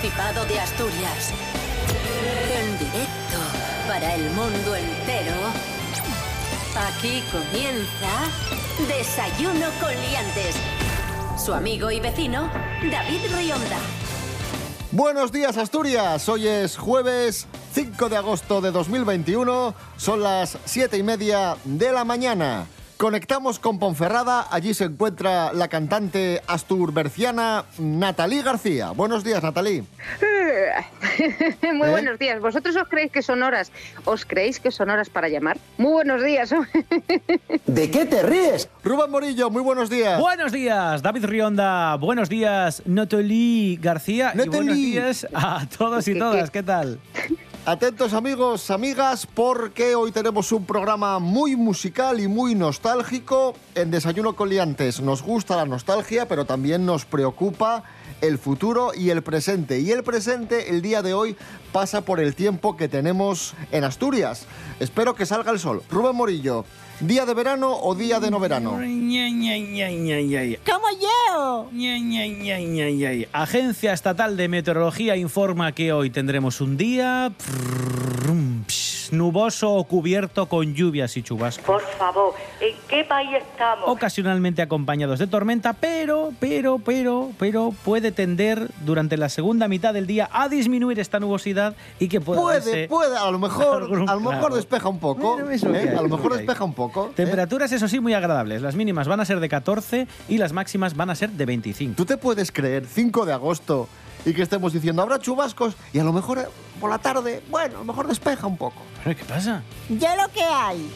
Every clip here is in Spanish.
Principado de Asturias. En directo para el mundo entero. Aquí comienza Desayuno con Liantes. Su amigo y vecino, David Rionda. Buenos días Asturias, hoy es jueves 5 de agosto de 2021, son las 7 y media de la mañana. Conectamos con Ponferrada, allí se encuentra la cantante asturberciana Natalí García. Buenos días, Natalí. Muy ¿Eh? buenos días. ¿Vosotros os creéis que son horas? ¿Os creéis que son horas para llamar? Muy buenos días. ¿De qué te ríes? Rubén Morillo, muy buenos días. Buenos días, David Rionda. Buenos días, Notolí García. Y buenos días a todos y ¿Qué- todas. ¿Qué tal? Atentos amigos, amigas, porque hoy tenemos un programa muy musical y muy nostálgico en Desayuno con Liantes. Nos gusta la nostalgia, pero también nos preocupa el futuro y el presente. Y el presente, el día de hoy, pasa por el tiempo que tenemos en Asturias. Espero que salga el sol. Rubén Morillo, ¿día de verano o día de no verano? ¡Como yo! Agencia Estatal de Meteorología informa que hoy tendremos un día nuboso o cubierto con lluvias y chubascos. Por favor, ¿en qué país estamos? ocasionalmente acompañados de tormenta, pero, pero, pero, pero puede tender durante la segunda mitad del día a disminuir esta nubosidad y que pueda Puede, darse puede, a lo mejor, algún a lo mejor claro. despeja un poco. Eso ¿eh? A lo mejor despeja un poco. ¿eh? Temperaturas, eso sí, muy agradables. Las mínimas van a ser de 14 y las máximas van a ser de 25. ¿Tú te puedes creer 5 de agosto y que estemos diciendo habrá chubascos y a lo mejor por la tarde, bueno, a lo mejor despeja un poco? ¿Pero qué pasa? Yo lo que hay.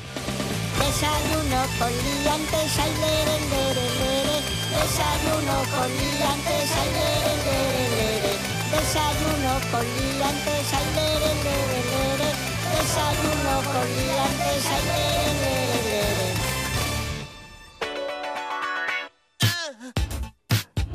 Desayuno con liantes, ay, lere, lere, lere. Desayuno con liantes, ay, lere, lere, lere. Desayuno con liantes, ay, lere, lere, lere. Desayuno con liantes, lere, lere, lere.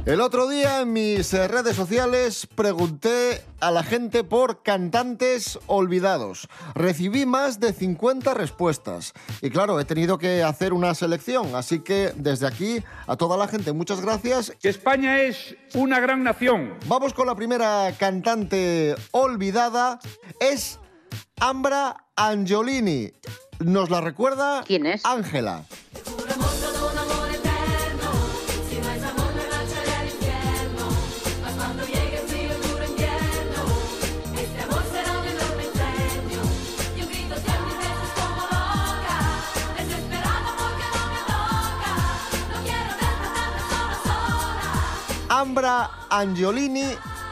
El otro día en mis eh, redes sociales pregunté a la gente por cantantes olvidados. Recibí más de 50 respuestas. Y claro, he tenido que hacer una selección. Así que desde aquí a toda la gente, muchas gracias. España es una gran nación. Vamos con la primera cantante olvidada. Es Ambra Angiolini. Nos la recuerda ¿Quién es? Ángela. Ambra Angiolini,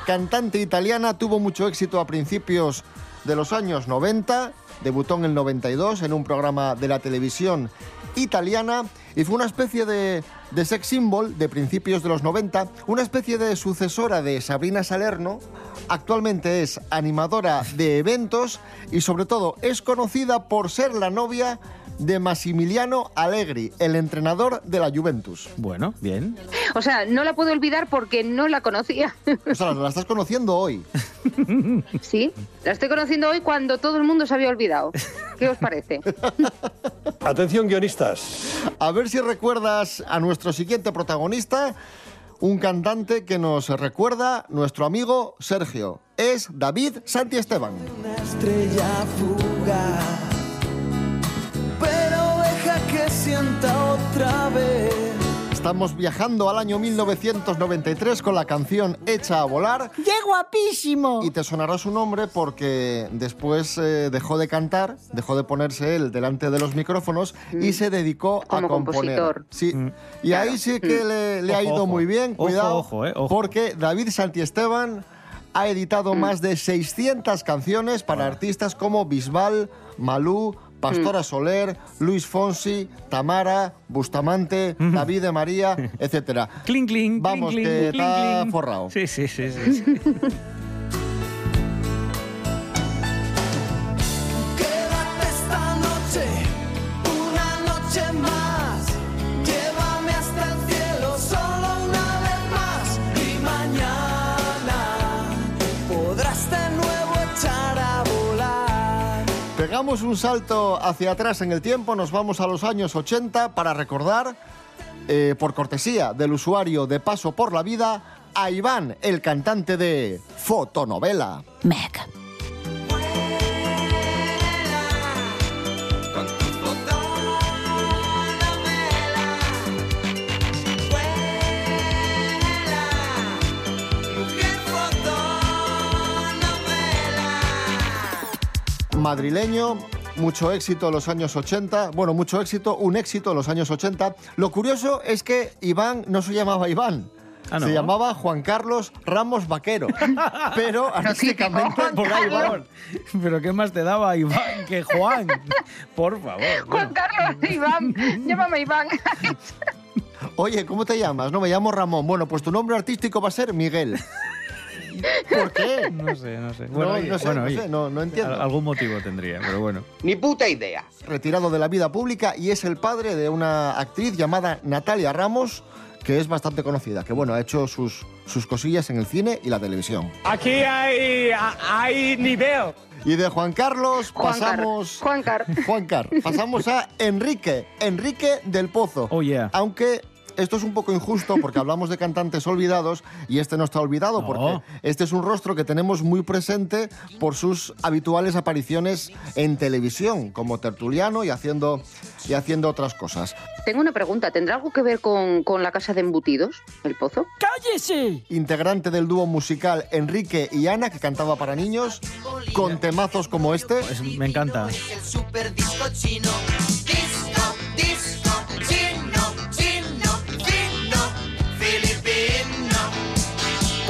cantante italiana, tuvo mucho éxito a principios de los años 90, debutó en el 92 en un programa de la televisión italiana y fue una especie de, de sex symbol de principios de los 90, una especie de sucesora de Sabrina Salerno. Actualmente es animadora de eventos y sobre todo es conocida por ser la novia de Massimiliano Allegri, el entrenador de la Juventus. Bueno, bien. O sea, no la puedo olvidar porque no la conocía. O sea, la estás conociendo hoy. sí, la estoy conociendo hoy cuando todo el mundo se había olvidado. ¿Qué os parece? Atención, guionistas. A ver si recuerdas a nuestro siguiente protagonista, un cantante que nos recuerda nuestro amigo Sergio. Es David Santiesteban. una estrella fugaz. Estamos viajando al año 1993 con la canción Hecha a volar. ¡Qué guapísimo! Y te sonará su nombre porque después eh, dejó de cantar, dejó de ponerse él delante de los micrófonos y se dedicó a Como componer. compositor. Sí. Y ahí sí que le, le ha ido ojo. muy bien, Ojo, cuidado, ojo, eh, ojo. porque David Santiesteban ha editado más de 600 canciones para artistas como Bisbal, Malú, Pastora Soler, Luis Fonsi, Tamara, Bustamante, David de María, etcétera. Cling, cling, Vamos, cling, que cling, está forrado. Sí, sí, sí, sí. Pegamos un salto hacia atrás en el tiempo, nos vamos a los años 80 para recordar, eh, por cortesía del usuario de Paso por la Vida, a Iván, el cantante de Fotonovela. Meg. Madrileño, mucho éxito en los años 80. Bueno, mucho éxito, un éxito en los años 80. Lo curioso es que Iván no se llamaba Iván. Ah, ¿no? Se llamaba Juan Carlos Ramos Vaquero, pero artísticamente Iván. Favor. Pero ¿qué más te daba Iván que Juan? Por favor. Juan bueno. Carlos, Iván, llámame Iván. Oye, ¿cómo te llamas? No, me llamo Ramón. Bueno, pues tu nombre artístico va a ser Miguel. ¿Por qué? No sé, no sé. No, Bueno, oye, no sé, bueno, no oye, sé, no- no entiendo. al- Algún motivo tendría, pero bueno. Ni puta idea. Retirado de la vida pública y es el padre de una actriz llamada Natalia Ramos, que es bastante conocida, que bueno, ha hecho sus, sus cosillas en el cine y la televisión. Aquí hay, hay nivel. Y de Juan Carlos Juan Car. pasamos... Juan Car. Juan Car. Pasamos a Enrique, Enrique del Pozo. Oh, yeah. Aunque esto es un poco injusto porque hablamos de cantantes olvidados y este no está olvidado No. porque este es un rostro que tenemos muy presente por sus habituales apariciones en televisión, como tertuliano y haciendo, y haciendo otras cosas. Tengo una pregunta, ¿tendrá algo que ver con, con la casa de embutidos, el pozo? ¡Cállese! Integrante del dúo musical Enrique y Ana, que cantaba para niños, con temazos como este. Es- me encanta. El super disco chino.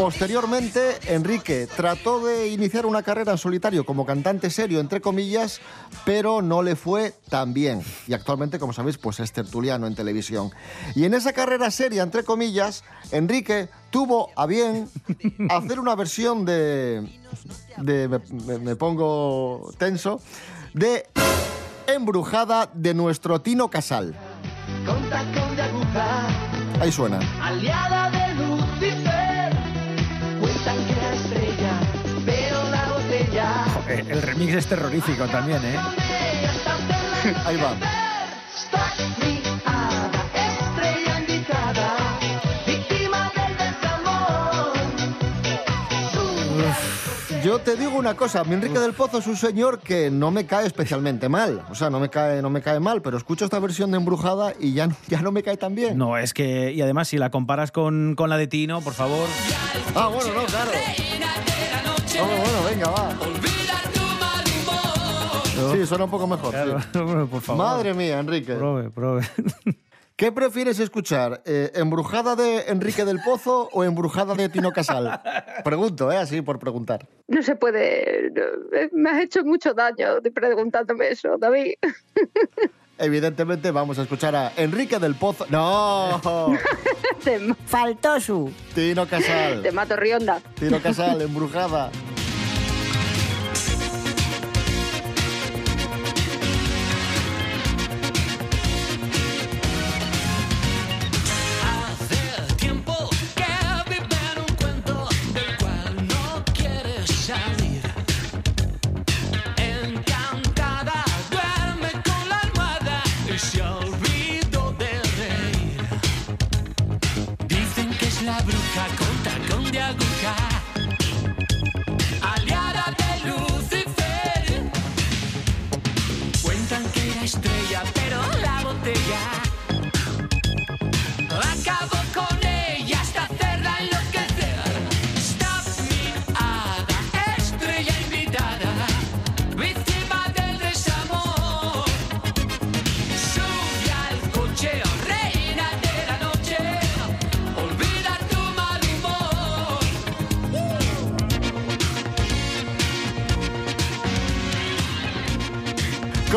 Posteriormente, Enrique trató de iniciar una carrera en solitario como cantante serio, entre comillas, pero no le fue tan bien. Y actualmente, como sabéis, pues es tertuliano en televisión. Y en esa carrera seria, entre comillas, Enrique tuvo a bien hacer una versión de... de me, me- me pongo tenso, de Embrujada de nuestro Tino Casal. Ahí suena. aliada de Eh, El remix es terrorífico también, ¿eh? Ahí va. Yo te digo una cosa, mi Enrique del Pozo es un señor que no me cae especialmente mal. O sea, no me cae, no me cae mal, pero escucho esta versión de Embrujada y ya, ya no me cae tan bien. No, es que. Y además, si la comparas con, con la de Tino, por favor. Ah, bueno, no, claro. No, bueno, venga, va. Sí, suena un poco mejor. Claro, sí. bueno, por favor. Madre mía, Enrique. Prove, prove. ¿Qué prefieres escuchar? eh, ¿Embrujada de Enrique del Pozo o Embrujada de Tino Casal? Pregunto, ¿eh? Así por preguntar. No se puede... eh, me has hecho mucho daño de preguntándome eso, David. Evidentemente vamos a escuchar a Enrique del Pozo. ¡No! Faltó su. Tino Casal. te mato, Rionda. Tino Casal, Embrujada.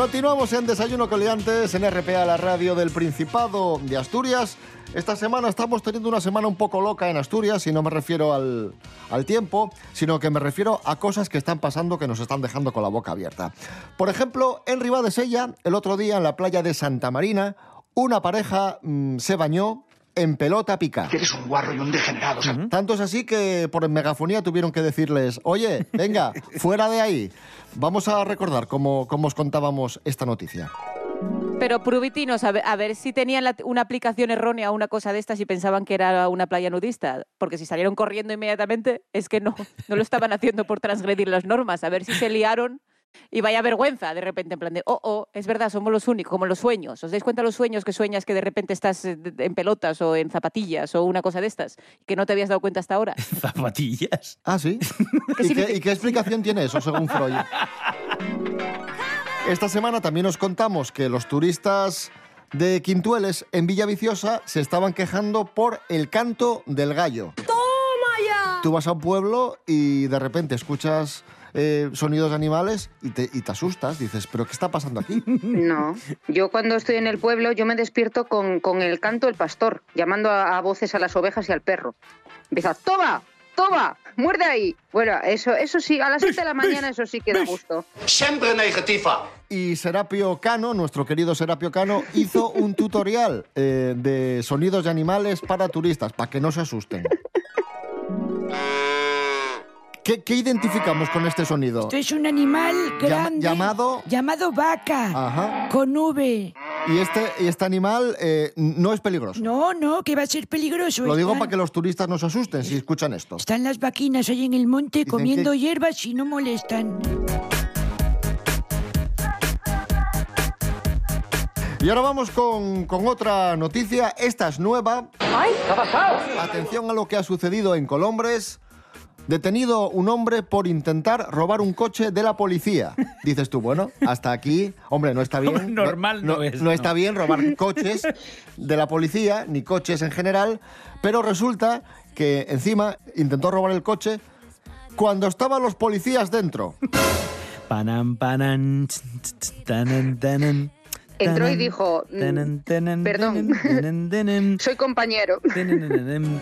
Continuamos en Desayuno Coliantes en RPA, la radio del Principado de Asturias. Esta semana estamos teniendo una semana un poco loca en Asturias y no me refiero al, al tiempo, sino que me refiero a cosas que están pasando que nos están dejando con la boca abierta. Por ejemplo, en Ribadesella, el otro día en la playa de Santa Marina, una pareja mm, se bañó en pelota pica. Eres un guarro y un degenerado. ¿sabes? Tanto es así que por megafonía tuvieron que decirles, oye, venga, fuera de ahí. Vamos a recordar cómo, cómo os contábamos esta noticia. Pero Pruvitinos, a ver, si tenían la- una aplicación errónea o una cosa de estas y pensaban que era una playa nudista. Porque si salieron corriendo inmediatamente, es que no, no lo estaban haciendo por transgredir las normas. A ver si se liaron y vaya vergüenza de repente, en plan de, oh, oh, es verdad, somos los únicos, como los sueños. ¿Os dais cuenta los sueños que sueñas que de repente estás eh, en pelotas o en zapatillas o una cosa de estas? Que no te habías dado cuenta hasta ahora. Zapatillas. Ah, sí. ¿Qué ¿Y, significa? qué, y qué explicación tiene eso, según Freud? Esta semana también os contamos que los turistas de Quintueles, en Villaviciosa, se estaban quejando por el canto del gallo. ¡Toma ya! Tú vas a un pueblo y de repente escuchas eh, sonidos de animales y te, y te asustas. Dices, ¿pero qué está pasando aquí? No, yo cuando estoy en el pueblo yo me despierto con, con el canto del pastor, llamando a, a voces a las ovejas y al perro. Empieza, toma, toma, muerde ahí. Bueno, eso, eso sí, a las 7 de la mañana eso sí que da gusto. Siempre negativa. Y Serapio Cano, nuestro querido Serapio Cano, hizo un tutorial eh, de sonidos de animales para turistas, para que no se asusten. ¿Qué, qué identificamos con este sonido? Esto es un animal Llama- grande. llamado- Llamado vaca. Ajá. Con V. Y este, y este animal eh, no es peligroso. No, no, que va a ser peligroso. Lo digo Están- para que los turistas no se asusten si escuchan esto. Están las vaquinas ahí en el monte Dicen comiendo que- hierbas y no molestan. Y ahora vamos con, con otra noticia. Esta es nueva. ¡Ay! ¿Qué ha pasado? Atención a lo que ha sucedido en Colombres. Detenido un hombre por intentar robar un coche de la policía. Dices tú, bueno, hasta aquí, hombre, no está bien. Normal no es, no. está bien robar coches de la policía, ni coches en general, pero resulta que encima intentó robar el coche cuando estaban los policías dentro. Panam, panan, ch, tanan, tanan, Entró y dijo, mm, perdón. Soy compañero.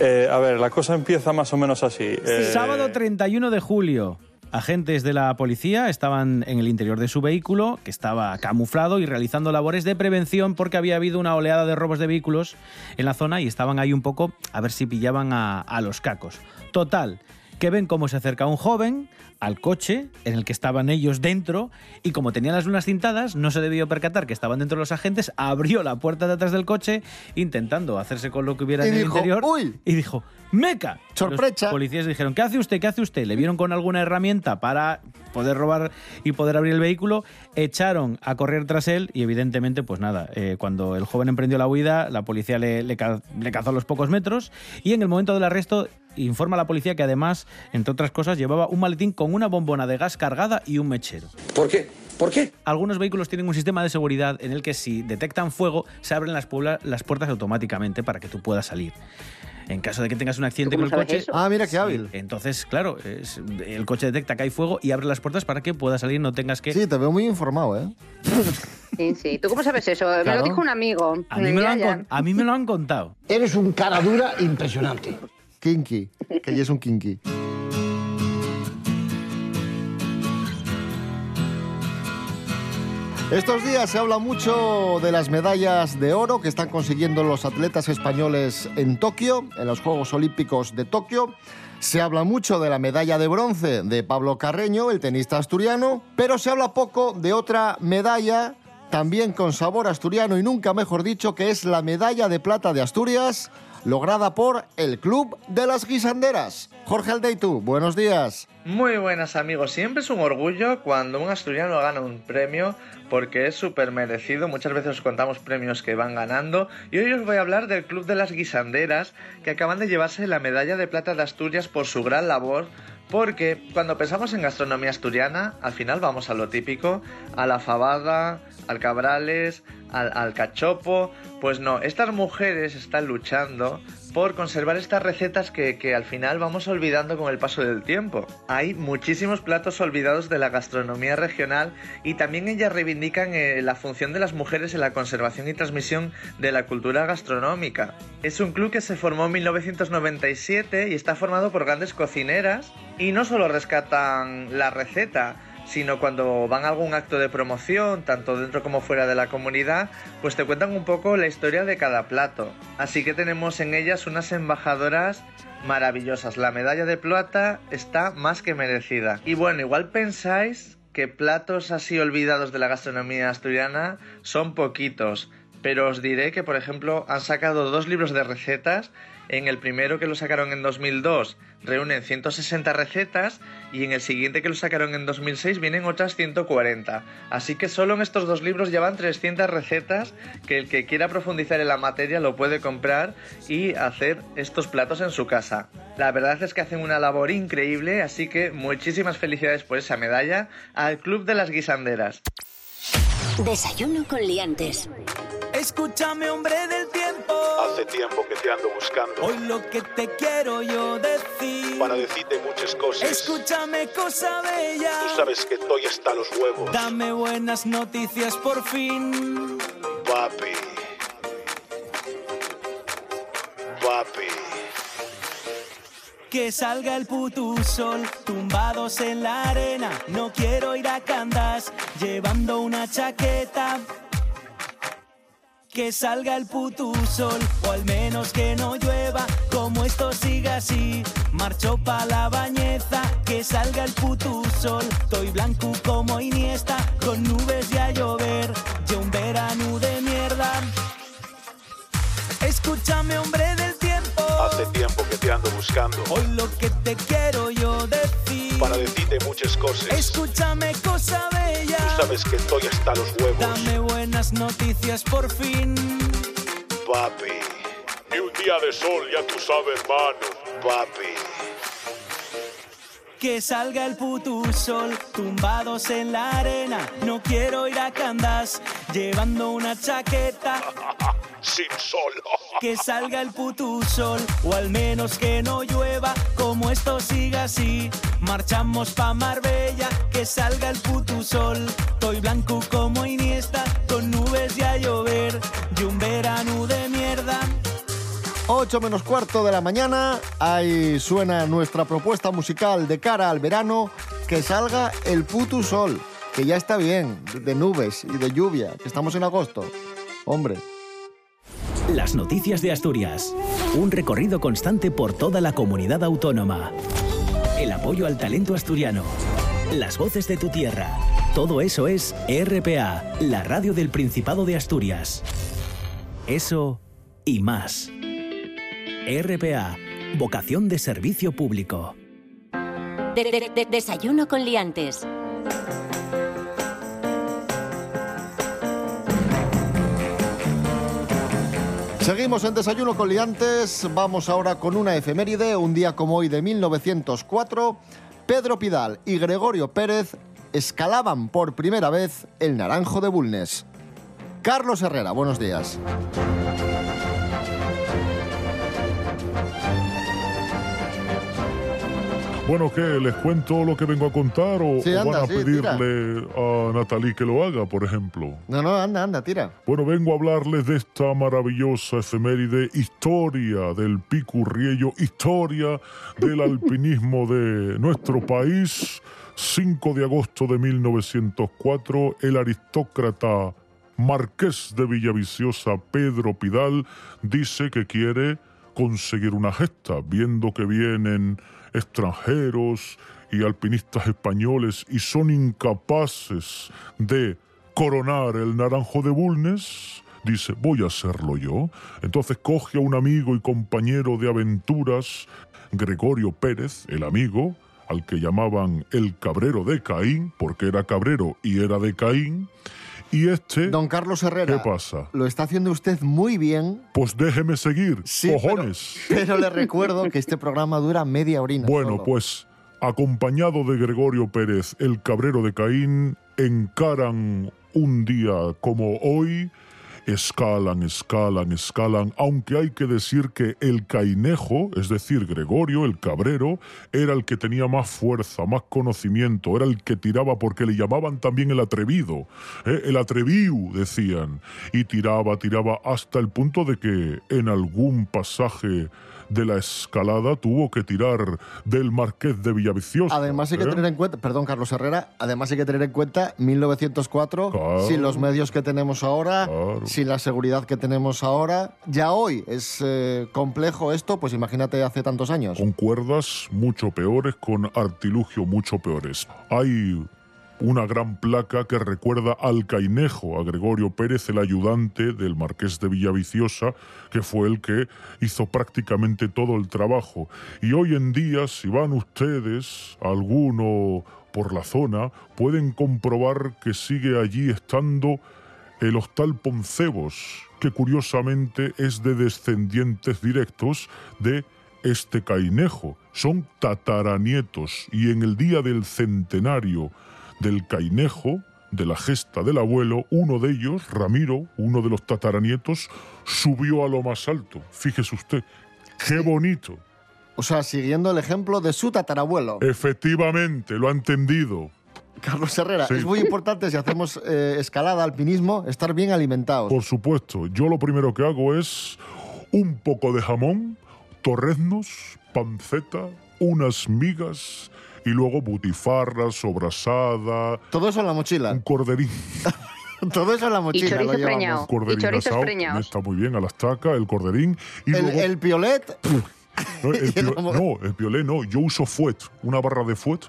Eh, a ver, la cosa empieza más o menos así. Eh, Sábado 31 de julio. Agentes de la policía estaban en el interior de su vehículo, que estaba camuflado y realizando labores de prevención porque había habido una oleada de robos de vehículos en la zona y estaban ahí un poco a ver si pillaban a, a los cacos. Total, que ven cómo se acerca un joven al coche en el que estaban ellos dentro y como tenían las lunas cintadas no se debió percatar que estaban dentro los agentes, abrió la puerta de atrás del coche intentando hacerse con lo que hubiera Y en el interior "Uy". y dijo ¡Meca! Sorpresa. Los policías dijeron, ¿qué hace usted? ¿Qué hace usted? Le vieron con alguna herramienta para poder robar y poder abrir el vehículo, echaron a correr tras él y evidentemente, pues nada, eh, cuando el joven emprendió la huida, la policía le, le ca- le cazó a los pocos metros y en el momento del arresto informa a la policía que además, entre otras cosas, llevaba un maletín con una bombona de gas cargada y un mechero. ¿Por qué? ¿Por qué? Algunos vehículos tienen un sistema de seguridad en el que si detectan fuego se abren las, puebla- las puertas automáticamente para que tú puedas salir. En caso de que tengas un accidente con ¿Cómo el coche... eso? Ah, mira qué Sí, hábil. Entonces, claro, es- el coche detecta que hay fuego y abre las puertas para que puedas salir, no tengas que... Sí, te veo muy informado, ¿eh? Sí, sí. ¿Tú cómo sabes eso? Me lo dijo un amigo. A mí, me lo han, a mí me lo han contado. Eres un cara dura impresionante. Kinky, que ya es un kinky. Estos días se habla mucho de las medallas de oro que están consiguiendo los atletas españoles en Tokio, en los Juegos Olímpicos de Tokio. Se habla mucho de la medalla de bronce de Pablo Carreño, el tenista asturiano, pero se habla poco de otra medalla, también con sabor asturiano y nunca mejor dicho, que es la medalla de plata de Asturias, lograda por el Club de las Guisanderas. Jorge Aldeitu, buenos días. Muy buenas amigos, siempre es un orgullo cuando un asturiano gana un premio porque es súper merecido, muchas veces os contamos premios que van ganando y hoy os voy a hablar del Club de las Guisanderas que acaban de llevarse la medalla de plata de Asturias por su gran labor porque cuando pensamos en gastronomía asturiana al final vamos a lo típico, a la fabada, al cabrales, al, al cachopo, pues no, estas mujeres están luchando por conservar estas recetas que, que al final vamos olvidando con el paso del tiempo. Hay muchísimos platos olvidados de la gastronomía regional y también ellas reivindican eh, la función de las mujeres en la conservación y transmisión de la cultura gastronómica. Es un club que se formó en 1997 y está formado por grandes cocineras y no solo rescatan la receta, sino cuando van a algún acto de promoción, tanto dentro como fuera de la comunidad, pues te cuentan un poco la historia de cada plato. Así que tenemos en ellas unas embajadoras maravillosas. La medalla de plata está más que merecida. Y bueno, igual pensáis que platos así olvidados de la gastronomía asturiana son poquitos, pero os diré que, por ejemplo, han sacado dos libros de recetas. En el primero que lo sacaron en 2002 reúnen 160 recetas y en el siguiente que lo sacaron en 2006 vienen otras 140. Así que solo en estos dos libros llevan 300 recetas que el que quiera profundizar en la materia lo puede comprar y hacer estos platos en su casa. La verdad es que hacen una labor increíble, así que muchísimas felicidades por esa medalla al Club de las Guisanderas. Desayuno con liantes. Escúchame, hombre del tiempo. Hace tiempo que te ando buscando. Hoy lo que te quiero yo decir. Para decirte muchas cosas. Escúchame, cosa bella. Tú sabes que estoy hasta los huevos. Dame buenas noticias por fin. Papi. Papi. Que salga el puto sol, tumbados en la arena. No quiero ir a Candas, llevando una chaqueta. Que salga el puto sol, o al menos que no llueva. Como esto siga así, marcho pa' la bañeza. Que salga el puto sol, estoy blanco como Iniesta. Con nubes y a llover, yo un verano de mierda. Escúchame, hombre del tiempo. Hace tiempo que te ando buscando. Hoy lo que te quiero yo decir. Para decirte muchas cosas. Escúchame, cosa bella. Tú sabes que estoy hasta los huevos. Dame buenas noticias por fin. Papi. Ni un día de sol, ya tú sabes, hermano. Papi. Que salga el puto sol, tumbados en la arena. No quiero ir a Candas, llevando una chaqueta. Sin sol. Que salga el puto sol, o al menos que no llueva. Como esto siga así, marchamos pa' Marbella. Que salga el puto sol, estoy blanco como Iniesta. Con nubes y a llover, y un verano de mierda. 8 menos cuarto de la mañana, ahí suena nuestra propuesta musical de cara al verano, que salga el puto sol, que ya está bien, de nubes y de lluvia, que estamos en agosto. Hombre. Las noticias de Asturias. Un recorrido constante por toda la comunidad autónoma. El apoyo al talento asturiano. Las voces de tu tierra. Todo eso es RPA, la radio del Principado de Asturias. Eso y más. RPA, vocación de servicio público. De- de- de- desayuno con liantes. Seguimos en Desayuno con Liantes. Vamos ahora con una efeméride. Un día como hoy de 1904, Pedro Pidal y Gregorio Pérez escalaban por primera vez el Naranjo de Bulnes. Carlos Herrera, buenos días. Bueno, ¿qué? ¿Les cuento lo que vengo a contar o, Sí, o anda, van a sí, pedirle a Natalie que lo haga, por ejemplo? No, no, anda, anda, tira. Bueno, vengo a hablarles de esta maravillosa efeméride, historia del picurriello, historia del alpinismo de nuestro país. 5 de agosto de 1904, el aristócrata marqués de Villaviciosa, Pedro Pidal, dice que quiere conseguir una gesta, viendo que vienen extranjeros y alpinistas españoles y son incapaces de coronar el naranjo de Bulnes, dice, voy a hacerlo yo. Entonces coge a un amigo y compañero de aventuras, Gregorio Pérez, el amigo, al que llamaban el cabrero de Caín, porque era cabrero y era de Caín, y este... Don Carlos Herrera. ¿Qué pasa? Lo está haciendo usted muy bien. Pues déjeme seguir, Sí, pero- cojones. Pero le recuerdo que este programa dura media orina. Bueno, solo. pues acompañado de Gregorio Pérez, el cabrero de Caín, encaran un día como hoy, escalan, escalan, escalan, aunque hay que decir que el cainejo, es decir, Gregorio, el cabrero, era el que tenía más fuerza, más conocimiento, era el que tiraba porque le llamaban también el atrevido, ¿eh? el atreviu, decían, y tiraba, tiraba hasta el punto de que en algún pasaje de la escalada tuvo que tirar del Marqués de Villaviciosa. Además hay que ¿eh? tener en cuenta, perdón Carlos Herrera, además hay que tener en cuenta 1904, Claro. sin los medios que tenemos ahora, Claro. sin la seguridad que tenemos ahora. Ya hoy es eh, complejo esto, pues imagínate hace tantos años. Con cuerdas mucho peores, con artilugio mucho peores. Hay una gran placa que recuerda al Cainejo, a Gregorio Pérez, el ayudante del marqués de Villaviciosa, que fue el que hizo prácticamente todo el trabajo. Y hoy en día, si van ustedes, alguno por la zona, pueden comprobar que sigue allí estando el Hostal Poncebos, que curiosamente es de descendientes directos de este Cainejo. Son tataranietos y en el día del centenario del Cainejo, de la gesta del abuelo, uno de ellos, Ramiro, uno de los tataranietos, subió a lo más alto. Fíjese usted, qué bonito. O sea, siguiendo el ejemplo de su tatarabuelo. Efectivamente, lo ha entendido. Carlos Herrera, Sí. es muy importante si hacemos eh, escalada, alpinismo, estar bien alimentados. Por supuesto, yo lo primero que hago es un poco de jamón, torreznos, panceta, unas migas y luego butifarra, sobrasada. Todo eso en la mochila. Un corderín. Todo eso en la mochila. chorizo lo llevamos. preñado. Corderín Y chorizos asado, preñados. Está muy bien, a la estaca, el corderín. Y El, luego, el piolet. no, el y el pio- jamón. no, el piolé no. Yo uso fuet, una barra de fuet,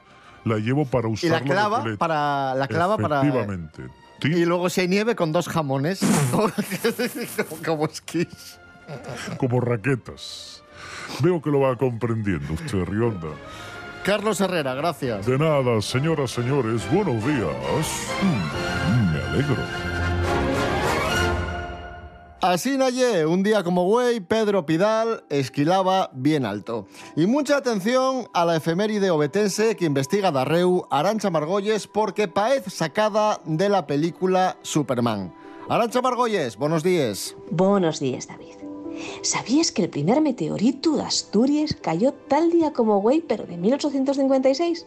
la llevo para Y usarla la de clava piolet. para. La clava para. Efectivamente. Sí. Y luego si hay nieve con dos jamones. como, como esquís. Como raquetas. Veo que lo va comprendiendo usted, Rionda. Carlos Herrera, gracias. De nada, señoras, señores, buenos días. Mm, me alegro. Así Naye, un día como güey, Pedro Pidal esquilaba bien alto. Y mucha atención a la efeméride obetense que investiga Darreu Arancha Margolles porque paez sacada de la película Superman. Arancha Margolles, buenos días. Buenos días, David. ¿Sabías que el primer meteorito de Asturias cayó tal día como güey, pero de 1856?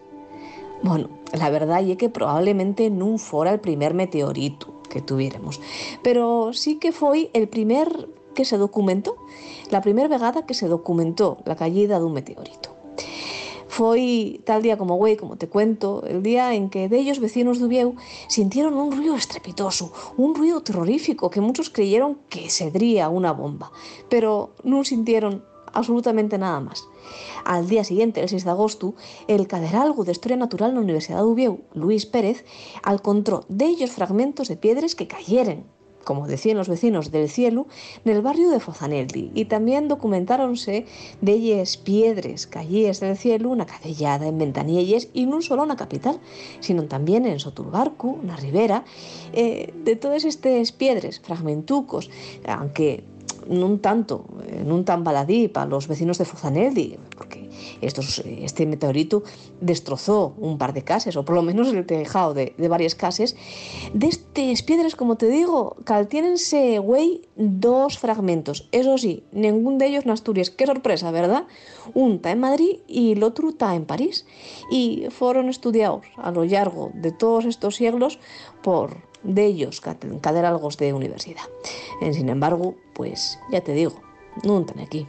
Bueno, la verdad es que probablemente no fuera el primer meteorito que tuviéramos, pero sí que fue el primer que se documentó, la primera vegada que se documentó la caída de un meteorito. Fue tal día como güey, como te cuento, el día en que de ellos vecinos de Ubieu sintieron un ruido estrepitoso, un ruido terrorífico que muchos creyeron que sedría una bomba, pero no sintieron absolutamente nada más. Al día siguiente, el 6 de agosto, el caderalgo de Historia Natural en la Universidad de Ubieu, Luis Pérez, encontró de ellos fragmentos de piedras que cayeron como decían los vecinos del cielo, en el barrio de Fozanelli. Y también documentáronse de ellas piedras cayées del cielo, una cadellada en Ventanielles, y no solo en la capital, sino también en Soturbarcu, en la ribera, eh, de todas estas piedras, fragmentucos, aunque no tanto, eh, no tan baladí para los vecinos de Fozanelli, porque estos, este meteorito destrozó un par de casas, o por lo menos el tejado de, varias casas. De estas piedras, como te digo, caltiénense, güey, dos fragmentos. Eso sí, ningún de ellos en Asturias. Qué sorpresa, ¿verdad? Un está en Madrid y el otro está en París. Y fueron estudiados a lo largo de todos estos siglos por de ellos cat- caderalgos de universidad. Eh, Sin embargo, pues ya te digo, no están aquí.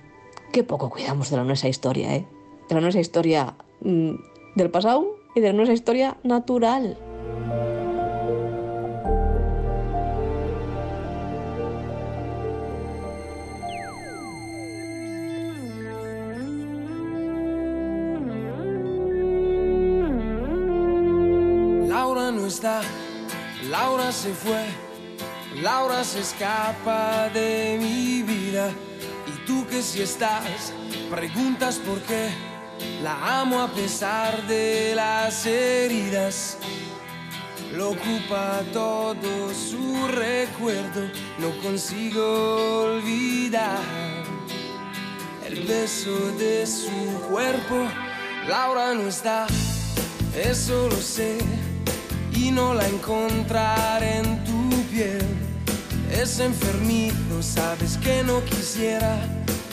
Qué poco cuidamos de la nuestra historia, ¿eh? De la nuestra historia mm, del pasado y de la nuestra historia natural. Laura no está, Laura se fue, Laura se escapa de mi vida. Y tú que si estás, preguntas por qué. La amo a pesar de las heridas. Lo ocupa todo su recuerdo, no consigo olvidar el beso de su cuerpo. Laura no está, eso lo sé, y no la encontraré en tu piel. Es enfermizo, sabes que no quisiera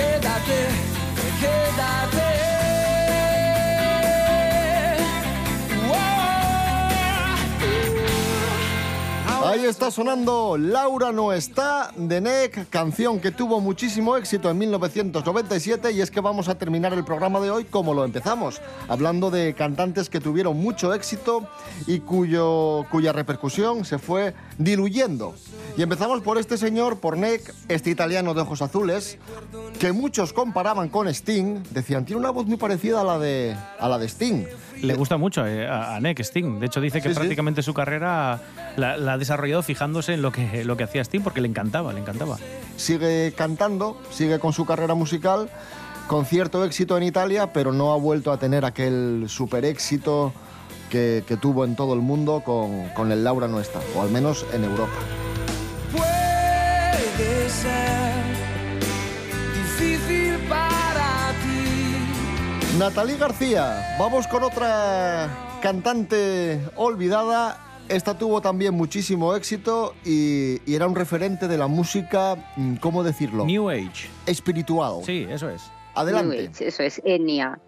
quédate, quédate. Ahí está sonando Laura no está de NEC, canción que tuvo muchísimo éxito en 1997 y es que vamos a terminar el programa de hoy como lo empezamos, hablando de cantantes que tuvieron mucho éxito y cuyo, cuya repercusión se fue diluyendo. Y empezamos por este señor, por NEC, este italiano de ojos azules, que muchos comparaban con Sting, decían, tiene una voz muy parecida a la de, a la de Sting. Le gusta mucho eh, a, a Nick Sting. De hecho, dice que Sí, sí. prácticamente su carrera la, la ha desarrollado fijándose en lo que, lo que hacía Sting porque le encantaba, le encantaba. sigue cantando, sigue con su carrera musical, con cierto éxito en Italia, pero no ha vuelto a tener aquel super éxito que, que tuvo en todo el mundo con, con el Laura no está, o al menos en Europa. Puede ser difícil para ti. Natalie García, vamos con otra cantante olvidada. Esta tuvo también muchísimo éxito y, y era un referente de la música, mm, ¿cómo decirlo? New Age. Espiritual. Sí, eso es. Adelante. Eso es, Enya.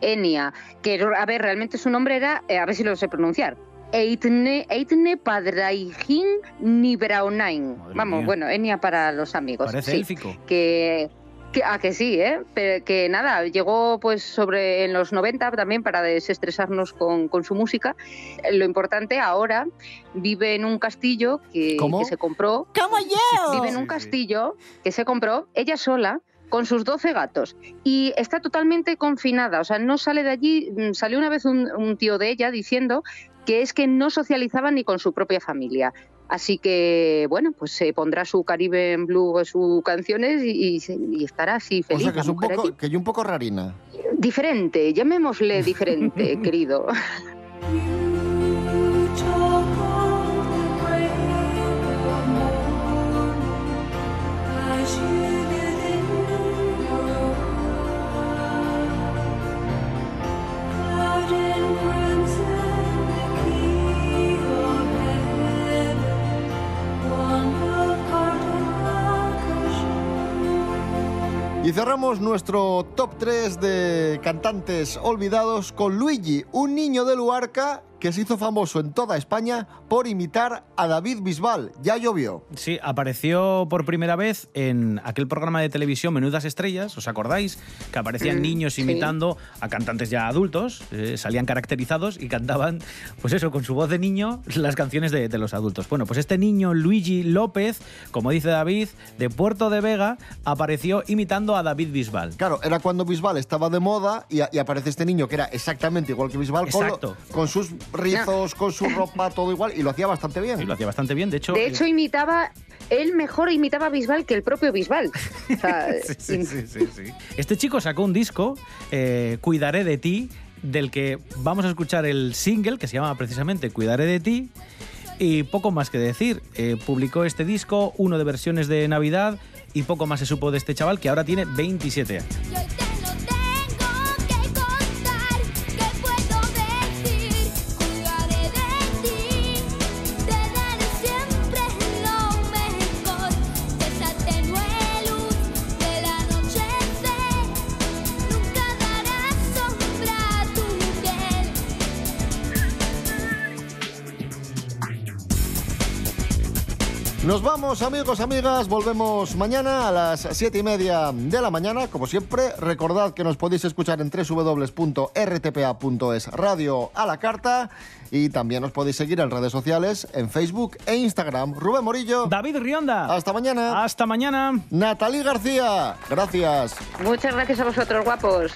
Enya, que a ver, realmente su nombre era, eh, a ver si lo sé pronunciar. Eitne, Eitne Padraigin Nibraunain. Vamos, mía. bueno, Enya para los amigos. Parece sí. élfico. Que, que, ah, que sí, ¿eh? Pero que nada, llegó pues sobre en los 90 también para desestresarnos con, con su música. Lo importante ahora, vive en un castillo que, ¿Cómo? que se compró. ¡Como yo! Vive en un castillo que se compró ella sola con sus 12 gatos y está totalmente confinada, o sea, no sale de allí. Mm, Salió una vez un, un tío de ella diciendo que es que no socializaba ni con su propia familia. Así que, bueno, pues se pondrá su Caribe en Blue, sus canciones y, y estará así O feliz. sea que es un mujer poco, allí. que yo un poco rarina. Diferente, llamémosle diferente, querido. Y cerramos nuestro top 3 de cantantes olvidados con Luigi, un niño de Luarca que se hizo famoso en toda España por imitar a David Bisbal. Ya llovió. Sí, apareció por primera vez en aquel programa de televisión Menudas Estrellas, ¿os acordáis? Que aparecían Mm, niños sí. imitando a cantantes ya adultos, eh, salían caracterizados y cantaban, pues eso, con su voz de niño, las canciones de, de los adultos. Bueno, pues este niño, Luigi López, como dice David, de Puerto de Vega, apareció imitando a David Bisbal. Claro, era cuando Bisbal estaba de moda y, y aparece este niño que era exactamente igual que Bisbal, con, lo- Exacto. con sus rizos, con su ropa, todo igual, y lo hacía bastante bien. Y lo hacía bastante bien, de hecho... De eh, hecho, imitaba, él mejor imitaba a Bisbal que el propio Bisbal. O sea, Sí, sí, sí, sí. Este chico sacó un disco, eh, Cuidaré de ti, del que vamos a escuchar el single, que se llama precisamente Cuidaré de ti. Y poco más que decir. Eh, publicó este disco, uno de versiones de Navidad, y poco más se supo de este chaval que ahora tiene 27 años. Vamos, amigos, amigas. Volvemos mañana a las siete y media de la mañana. Como siempre, recordad que nos podéis escuchar en www.rtpa.es Radio a la carta. Y también os podéis seguir en redes sociales, en Facebook e Instagram. Rubén Morillo. David Rionda. Hasta mañana. Hasta mañana. Natalie García. Gracias. Muchas gracias a vosotros, guapos.